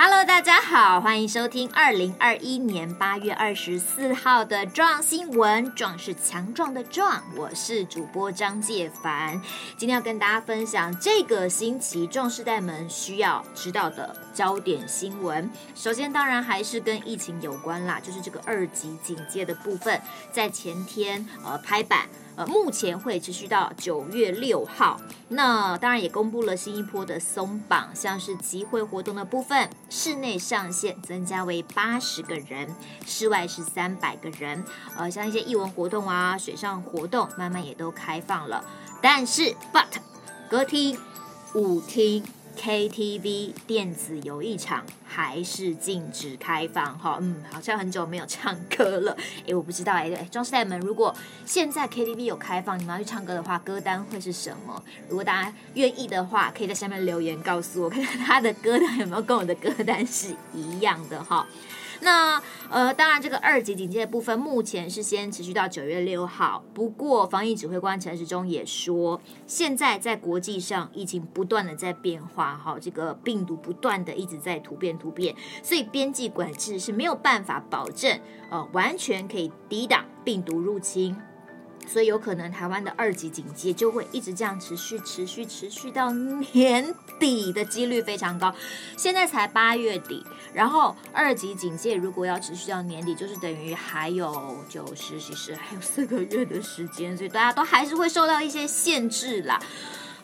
Hello，大家好，欢迎收听二零二一年八月二十四号的《壮新闻》，壮是强壮的壮，我是主播张介凡。今天要跟大家分享这个星期壮世代们需要知道的焦点新闻。首先，当然还是跟疫情有关啦，就是这个二级警戒的部分，在前天呃拍板。呃，目前会持续到九月六号。那当然也公布了新一波的松绑，像是集会活动的部分，室内上限增加为八十个人，室外是三百个人。呃，像一些艺文活动啊、水上活动，慢慢也都开放了。但是，but 歌厅、舞厅。KTV 电子游艺场还是禁止开放哈，嗯，好像很久没有唱歌了，哎，我不知道哎，对，壮世代们，如果现在 KTV 有开放，你们要去唱歌的话，歌单会是什么？如果大家愿意的话，可以在下面留言告诉我，看看他的歌单有没有跟我的歌单是一样的哈。那呃，当然，这个二级警戒的部分目前是先持续到九月六号。不过，防疫指挥官陈时中也说，现在在国际上疫情不断的在变化，哈，这个病毒不断的一直在突变突不变，所以边际管制是没有办法保证，呃，完全可以抵挡病毒入侵。所以有可能台湾的二级警戒就会一直这样持续、持续、持续到年底的几率非常高。现在才八月底，然后二级警戒如果要持续到年底，就是等于还有九十、其实还有四个月的时间，所以大家都还是会受到一些限制啦。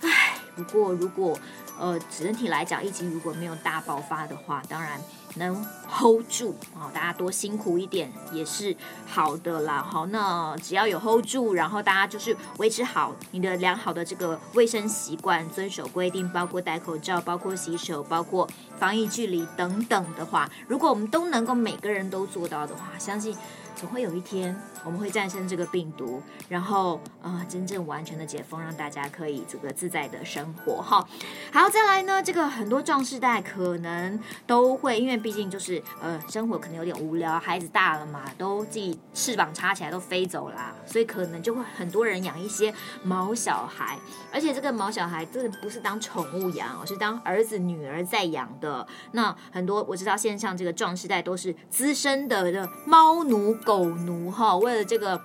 唉，不过如果呃整体来讲，疫情如果没有大爆发的话，当然。能 hold 住啊，大家多辛苦一点也是好的啦。好，那只要有 hold 住，然后大家就是维持好你的良好的这个卫生习惯，遵守规定，包括戴口罩，包括洗手，包括防疫距离等等的话，如果我们都能够每个人都做到的话，相信。总会有一天，我们会战胜这个病毒，然后啊、呃，真正完全的解封，让大家可以这个自在的生活哈。好，再来呢，这个很多壮世代可能都会，因为毕竟就是呃，生活可能有点无聊，孩子大了嘛，都自己翅膀插起来都飞走啦，所以可能就会很多人养一些毛小孩，而且这个毛小孩真的不是当宠物养，而是当儿子女儿在养的。那很多我知道线上这个壮世代都是资深的的猫奴。狗奴哈，为了这个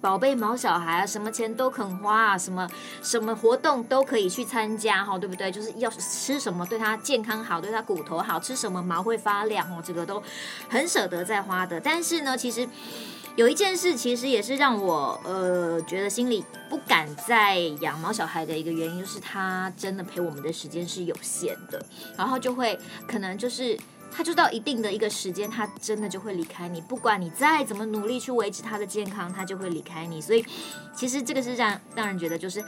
宝贝毛小孩啊，什么钱都肯花啊，什么什么活动都可以去参加哈，对不对？就是要吃什么对他健康好，对他骨头好，吃什么毛会发亮哦，这个都很舍得在花的。但是呢，其实有一件事，其实也是让我呃觉得心里不敢再养毛小孩的一个原因，就是他真的陪我们的时间是有限的，然后就会可能就是。他就到一定的一个时间，他真的就会离开你。不管你再怎么努力去维持他的健康，他就会离开你。所以，其实这个是让让人觉得就是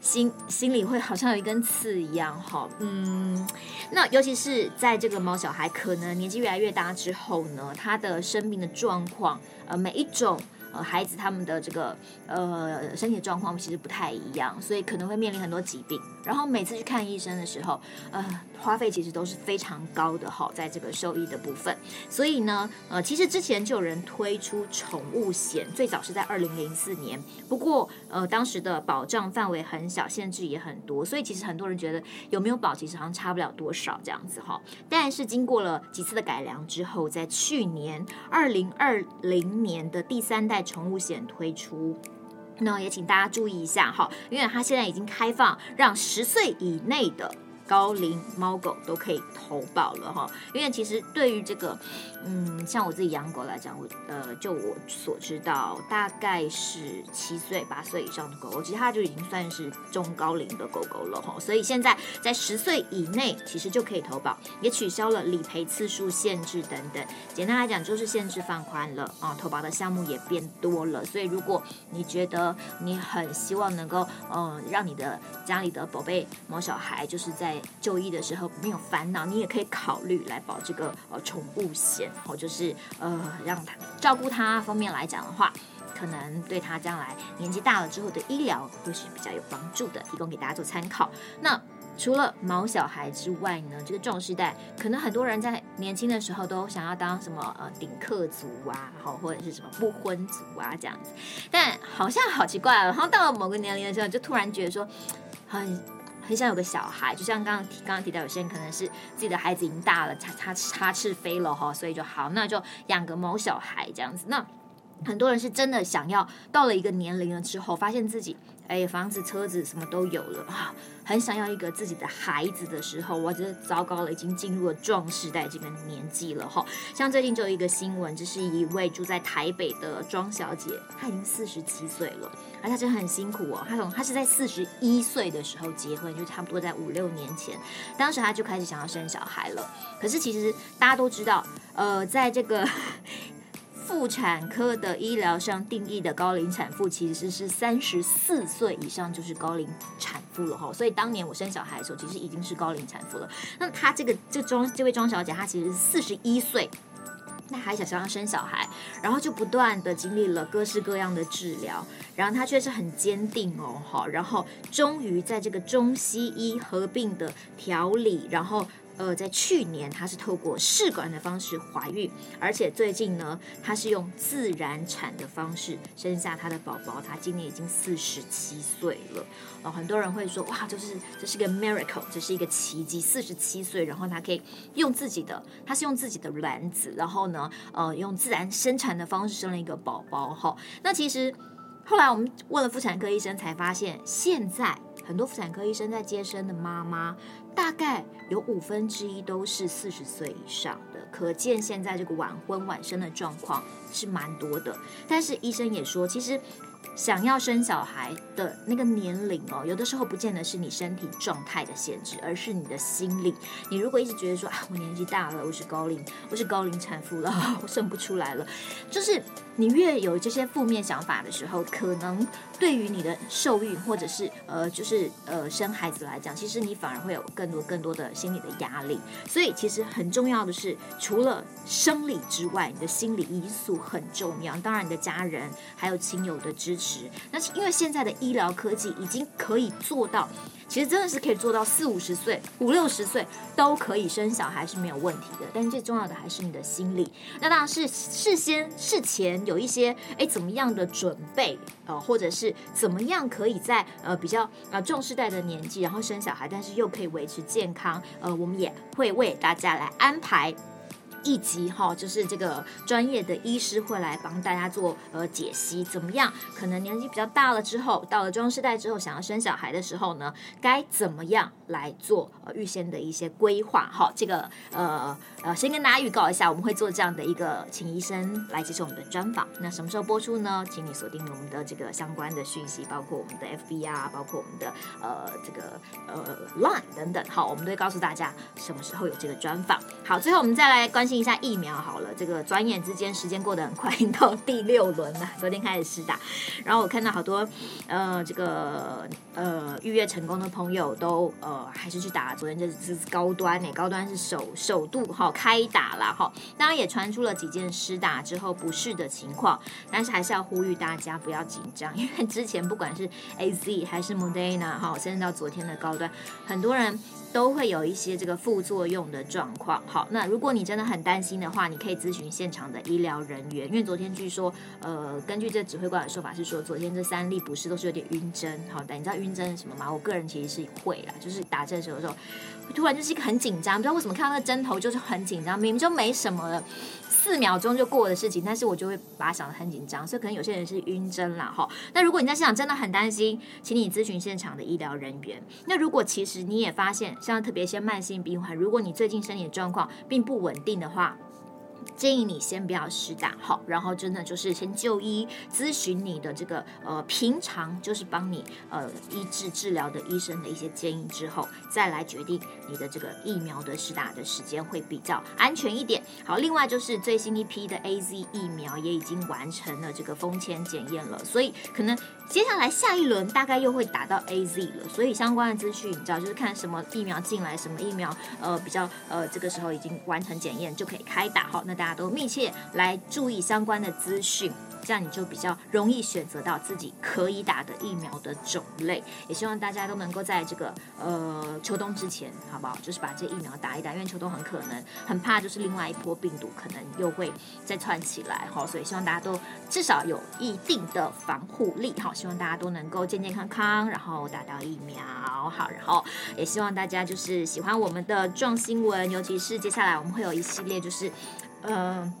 心心里会好像有一根刺一样哈。嗯，那尤其是在这个猫小孩可能年纪越来越大之后呢，他的生命的状况，呃，每一种。呃，孩子他们的这个呃身体状况其实不太一样，所以可能会面临很多疾病。然后每次去看医生的时候，呃，花费其实都是非常高的哈，在这个兽医的部分。所以呢，呃，其实之前就有人推出宠物险，最早是在二零零四年，不过呃，当时的保障范围很小，限制也很多，所以其实很多人觉得有没有保，其实好像差不了多少这样子哈。但是经过了几次的改良之后，在去年二零二零年的第三代。宠物险推出，那也请大家注意一下哈，因为它现在已经开放，让十岁以内的。高龄猫狗都可以投保了哈，因为其实对于这个，嗯，像我自己养狗来讲，我呃，就我所知道，大概是七岁八岁以上的狗狗，其实它就已经算是中高龄的狗狗了哈。所以现在在十岁以内，其实就可以投保，也取消了理赔次数限制等等。简单来讲，就是限制放宽了啊，投保的项目也变多了。所以如果你觉得你很希望能够，嗯，让你的家里的宝贝猫小孩就是在就医的时候没有烦恼，你也可以考虑来保这个呃宠物险，或就是呃让他照顾他方面来讲的话，可能对他将来年纪大了之后的医疗会是比较有帮助的，提供给大家做参考。那除了毛小孩之外呢，这个壮世代可能很多人在年轻的时候都想要当什么呃顶客族啊，好或者是什么不婚族啊这样子，但好像好奇怪，然后到了某个年龄的时候，就突然觉得说很。很想有个小孩，就像刚刚提刚刚提到，有些人可能是自己的孩子已经大了，插插插翅飞了哈，所以就好，那就养个毛小孩这样子。那很多人是真的想要到了一个年龄了之后，发现自己哎房子车子什么都有了啊，很想要一个自己的孩子的时候，我觉得糟糕了，已经进入了壮世代这个年纪了哈。像最近就有一个新闻，这是一位住在台北的庄小姐，她已经四十七岁了，而她真的很辛苦哦。她从她是在四十一岁的时候结婚，就差不多在五六年前，当时她就开始想要生小孩了。可是其实大家都知道，呃，在这个。妇产科的医疗上定义的高龄产妇其实是三十四岁以上就是高龄产妇了哈，所以当年我生小孩的时候，其实已经是高龄产妇了。那她这个这庄这位庄小姐，她其实四十一岁，那还想想要生小孩，然后就不断的经历了各式各样的治疗，然后她却是很坚定哦哈，然后终于在这个中西医合并的调理，然后。呃，在去年，她是透过试管的方式怀孕，而且最近呢，她是用自然产的方式生下她的宝宝。她今年已经四十七岁了。哦，很多人会说，哇，就是这是个 miracle，这是一个奇迹。四十七岁，然后她可以用自己的，她是用自己的卵子，然后呢，呃，用自然生产的方式生了一个宝宝。哈，那其实后来我们问了妇产科医生，才发现现在很多妇产科医生在接生的妈妈。大概有五分之一都是四十岁以上的，可见现在这个晚婚晚生的状况是蛮多的。但是医生也说，其实。想要生小孩的那个年龄哦，有的时候不见得是你身体状态的限制，而是你的心理。你如果一直觉得说啊，我年纪大了，我是高龄，我是高龄产妇了，我生不出来了，就是你越有这些负面想法的时候，可能对于你的受孕或者是呃，就是呃生孩子来讲，其实你反而会有更多更多的心理的压力。所以其实很重要的是，除了生理之外，你的心理因素很重要。当然，你的家人还有亲友的支持。那是因为现在的医疗科技已经可以做到，其实真的是可以做到四五十岁、五六十岁都可以生小孩是没有问题的。但是最重要的还是你的心理。那当然是事先事前有一些哎怎么样的准备呃，或者是怎么样可以在呃比较呃壮世代的年纪然后生小孩，但是又可以维持健康呃，我们也会为大家来安排。一集哈，就是这个专业的医师会来帮大家做呃解析，怎么样？可能年纪比较大了之后，到了中世代之后，想要生小孩的时候呢，该怎么样来做呃预先的一些规划？哈，这个呃呃，先跟大家预告一下，我们会做这样的一个请医生来接受我们的专访。那什么时候播出呢？请你锁定我们的这个相关的讯息，包括我们的 FB 啊，包括我们的呃这个呃 Line 等等。好，我们都会告诉大家什么时候有这个专访。好，最后我们再来关心一下疫苗好了，这个转眼之间时间过得很快，到第六轮了。昨天开始施打，然后我看到好多呃这个呃预约成功的朋友都呃还是去打。昨天这是高端呢，高端是首首度哈开打了哈。当然也传出了几件施打之后不适的情况，但是还是要呼吁大家不要紧张，因为之前不管是 AZ 还是 Moderna 哈，甚至到昨天的高端，很多人都会有一些这个副作用的状况。好，那如果你真的很担心的话，你可以咨询现场的医疗人员，因为昨天据说，呃，根据这指挥官的说法是说，昨天这三例不是都是有点晕针，好，但你知道晕针是什么吗？我个人其实是会啦，就是打针的时候，突然就是一个很紧张，不知道为什么看到那个针头就是很紧张，明明就没什么了。四秒钟就过的事情，但是我就会把它想得很紧张，所以可能有些人是晕针啦哈。那如果你在现场真的很担心，请你咨询现场的医疗人员。那如果其实你也发现，像特别一些慢性病患，如果你最近身体的状况并不稳定的话，建议你先不要施打好，然后真的就是先就医咨询你的这个呃平常就是帮你呃医治治疗的医生的一些建议之后，再来决定你的这个疫苗的施打的时间会比较安全一点。好，另外就是最新一批的 AZ 疫苗也已经完成了这个封签检验了，所以可能接下来下一轮大概又会打到 AZ 了。所以相关的资讯你知道，就是看什么疫苗进来，什么疫苗呃比较呃这个时候已经完成检验就可以开打。好，那大家都密切来注意相关的资讯。这样你就比较容易选择到自己可以打的疫苗的种类。也希望大家都能够在这个呃秋冬之前，好不好？就是把这疫苗打一打，因为秋冬很可能很怕，就是另外一波病毒可能又会再窜起来，哈，所以希望大家都至少有一定的防护力，好，希望大家都能够健健康康，然后打到疫苗，好，然后也希望大家就是喜欢我们的壮新闻，尤其是接下来我们会有一系列就是，嗯、呃。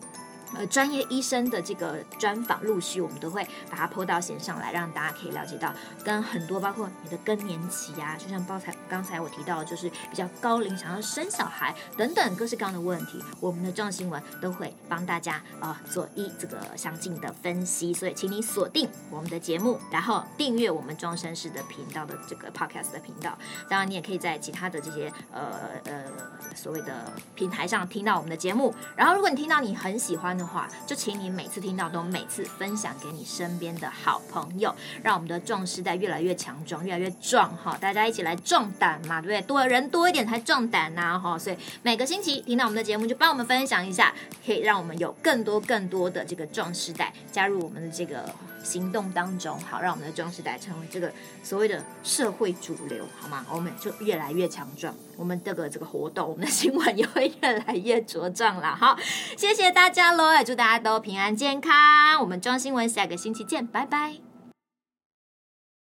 呃，专业医生的这个专访，陆续我们都会把它 po 到线上来，让大家可以了解到，跟很多包括你的更年期啊，就像刚才刚才我提到，就是比较高龄想要生小孩等等各式各样的问题，我们的壮新闻都会帮大家啊、做一这个详尽的分析，所以请你锁定我们的节目，然后订阅我们壮绅士的频道的这个 podcast 的频道，当然你也可以在其他的这些呃呃所谓的平台上听到我们的节目，然后如果你听到你很喜欢。的话，就请你每次听到都每次分享给你身边的好朋友，让我们的壮士代越来越强壮，越来越壮哈！大家一起来壮胆嘛，对不对？多人多一点才壮胆呐哈！所以每个星期听到我们的节目，就帮我们分享一下，可以让我们有更多更多的这个壮士代加入我们的这个。行动当中，好，让我们的壮世代成为这个所谓的社会主流，好吗？我们就越来越强壮，我们这个这个活动，我们的新闻也会越来越茁壮了。好，谢谢大家喽，也祝大家都平安健康。我们壮新闻下个星期见，拜拜。